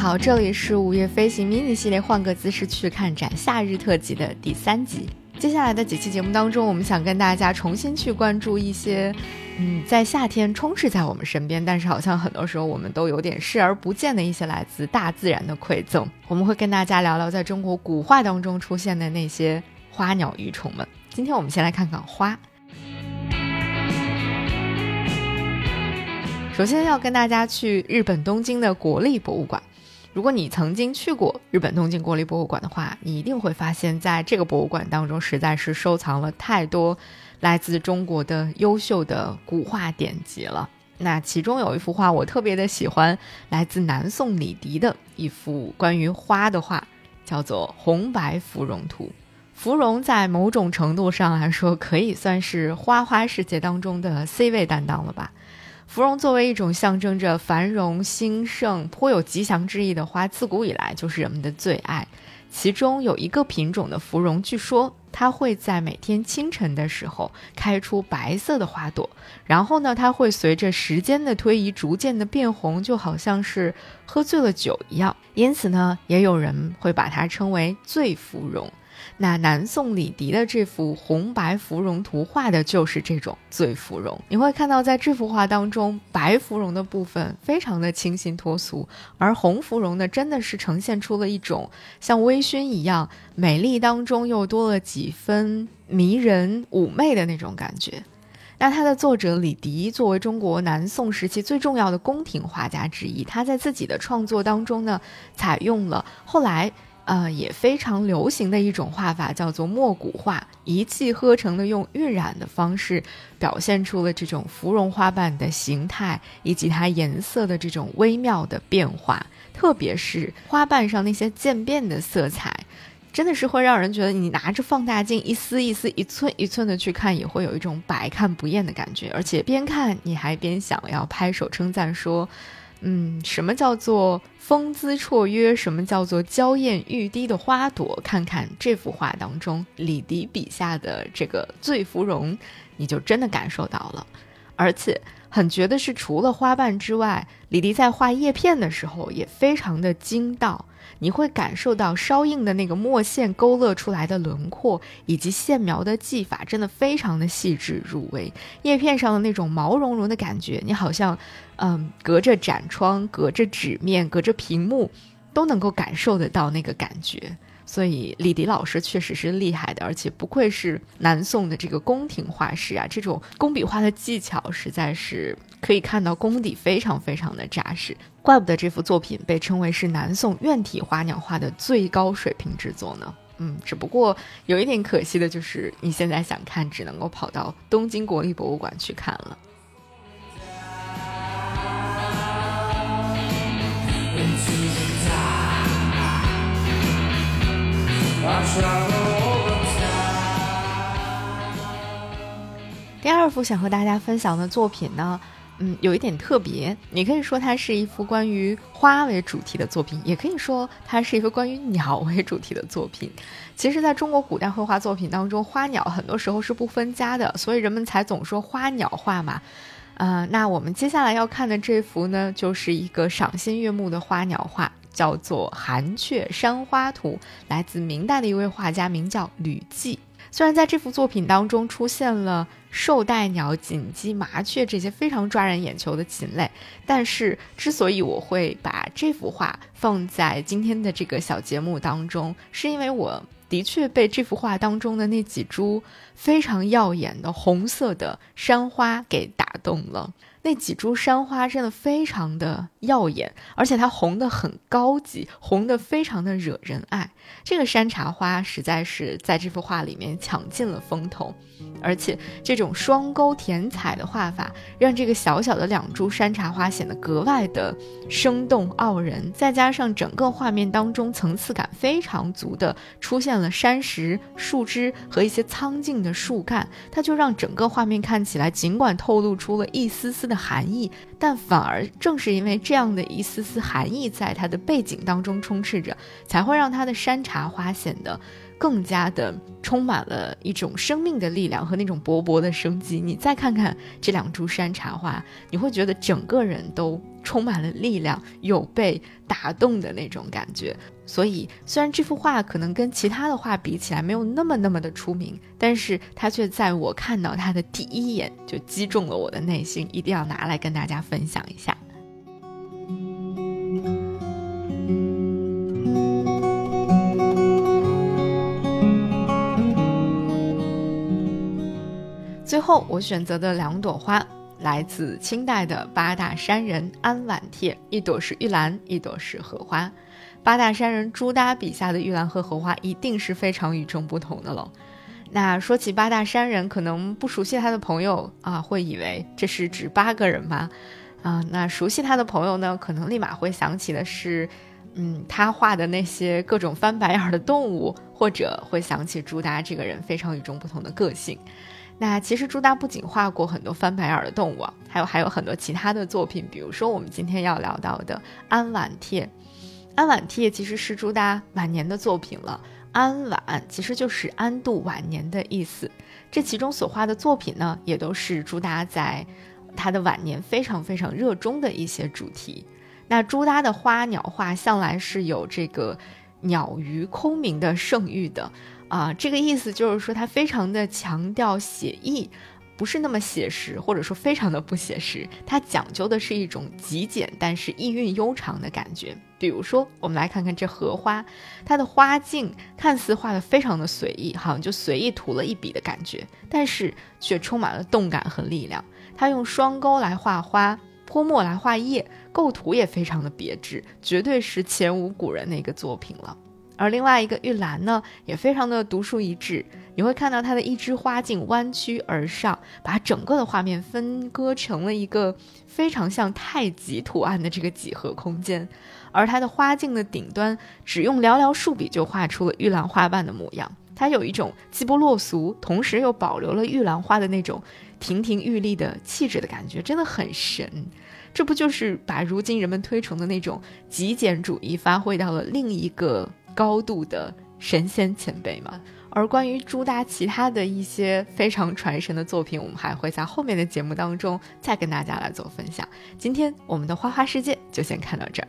好，这里是午夜飞行 mini 系列，换个姿势去看展夏日特辑的第三集。接下来的几期节目当中，我们想跟大家重新去关注一些，嗯，在夏天充斥在我们身边，但是好像很多时候我们都有点视而不见的一些来自大自然的馈赠。我们会跟大家聊聊在中国古画当中出现的那些花鸟鱼虫们。今天我们先来看看花。首先要跟大家去日本东京的国立博物馆。如果你曾经去过日本东京国立博物馆的话，你一定会发现，在这个博物馆当中，实在是收藏了太多来自中国的优秀的古画典籍了。那其中有一幅画我特别的喜欢，来自南宋李迪的一幅关于花的画，叫做《红白芙蓉图》。芙蓉在某种程度上来说，可以算是花花世界当中的 C 位担当了吧。芙蓉作为一种象征着繁荣兴盛、颇有吉祥之意的花，自古以来就是人们的最爱。其中有一个品种的芙蓉，据说它会在每天清晨的时候开出白色的花朵，然后呢，它会随着时间的推移逐渐的变红，就好像是喝醉了酒一样。因此呢，也有人会把它称为醉芙蓉。那南宋李迪的这幅红白芙蓉图画的就是这种醉芙蓉。你会看到，在这幅画当中，白芙蓉的部分非常的清新脱俗，而红芙蓉呢，真的是呈现出了一种像微醺一样美丽当中又多了几分迷人妩媚的那种感觉。那它的作者李迪作为中国南宋时期最重要的宫廷画家之一，他在自己的创作当中呢，采用了后来。呃，也非常流行的一种画法叫做墨古画，一气呵成的用晕染的方式表现出了这种芙蓉花瓣的形态以及它颜色的这种微妙的变化，特别是花瓣上那些渐变的色彩，真的是会让人觉得你拿着放大镜一丝一丝、一寸一寸的去看，也会有一种百看不厌的感觉，而且边看你还边想要拍手称赞说。嗯，什么叫做风姿绰约？什么叫做娇艳欲滴的花朵？看看这幅画当中李迪笔下的这个醉芙蓉，你就真的感受到了。而且很绝的是，除了花瓣之外，李迪在画叶片的时候也非常的精到。你会感受到烧硬的那个墨线勾勒出来的轮廓，以及线描的技法，真的非常的细致入微。叶片上的那种毛茸茸的感觉，你好像，嗯，隔着展窗、隔着纸面、隔着屏幕，都能够感受得到那个感觉。所以李迪老师确实是厉害的，而且不愧是南宋的这个宫廷画师啊！这种工笔画的技巧实在是可以看到功底非常非常的扎实，怪不得这幅作品被称为是南宋院体花鸟画的最高水平之作呢。嗯，只不过有一点可惜的就是你现在想看，只能够跑到东京国立博物馆去看了。第二幅想和大家分享的作品呢，嗯，有一点特别。你可以说它是一幅关于花为主题的作品，也可以说它是一幅关于鸟为主题的作品。其实，在中国古代绘画作品当中，花鸟很多时候是不分家的，所以人们才总说花鸟画嘛。呃，那我们接下来要看的这幅呢，就是一个赏心悦目的花鸟画。叫做《寒雀山花图》，来自明代的一位画家，名叫吕骥。虽然在这幅作品当中出现了绶带鸟、锦鸡、麻雀这些非常抓人眼球的禽类，但是之所以我会把这幅画放在今天的这个小节目当中，是因为我的确被这幅画当中的那几株非常耀眼的红色的山花给打动了。那几株山花真的非常的耀眼，而且它红的很高级，红的非常的惹人爱。这个山茶花实在是在这幅画里面抢尽了风头。而且这种双钩填彩的画法，让这个小小的两株山茶花显得格外的生动傲人。再加上整个画面当中层次感非常足的出现了山石、树枝和一些苍劲的树干，它就让整个画面看起来，尽管透露出了一丝丝的含义，但反而正是因为这样的一丝丝含义在它的背景当中充斥着，才会让它的山茶花显得。更加的充满了一种生命的力量和那种勃勃的生机。你再看看这两株山茶花，你会觉得整个人都充满了力量，有被打动的那种感觉。所以，虽然这幅画可能跟其他的画比起来没有那么那么的出名，但是它却在我看到它的第一眼就击中了我的内心，一定要拿来跟大家分享一下。后，我选择的两朵花来自清代的八大山人安晚帖，一朵是玉兰，一朵是荷花。八大山人朱耷笔下的玉兰和荷花一定是非常与众不同的了。那说起八大山人，可能不熟悉他的朋友啊，会以为这是指八个人吗？啊，那熟悉他的朋友呢，可能立马会想起的是，嗯，他画的那些各种翻白眼的动物，或者会想起朱耷这个人非常与众不同的个性。那其实朱耷不仅画过很多翻白眼的动物，还有还有很多其他的作品，比如说我们今天要聊到的《安晚帖》。《安晚帖》其实是朱耷晚年的作品了，“安晚”其实就是安度晚年的意思。这其中所画的作品呢，也都是朱耷在他的晚年非常非常热衷的一些主题。那朱耷的花鸟画向来是有这个鸟鱼空明的盛誉的。啊，这个意思就是说，他非常的强调写意，不是那么写实，或者说非常的不写实。他讲究的是一种极简，但是意蕴悠长的感觉。比如说，我们来看看这荷花，它的花茎看似画的非常的随意，好像就随意涂了一笔的感觉，但是却充满了动感和力量。他用双钩来画花，泼墨来画叶，构图也非常的别致，绝对是前无古人的一个作品了。而另外一个玉兰呢，也非常的独树一帜。你会看到它的一枝花茎弯曲而上，把整个的画面分割成了一个非常像太极图案的这个几何空间。而它的花茎的顶端，只用寥寥数笔就画出了玉兰花瓣的模样。它有一种既不落俗，同时又保留了玉兰花的那种亭亭玉立的气质的感觉，真的很神。这不就是把如今人们推崇的那种极简主义发挥到了另一个？高度的神仙前辈嘛，而关于朱大其他的一些非常传神的作品，我们还会在后面的节目当中再跟大家来做分享。今天我们的花花世界就先看到这儿。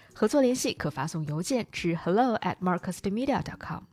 合作联系可发送邮件至 hello at marcusmedia.com。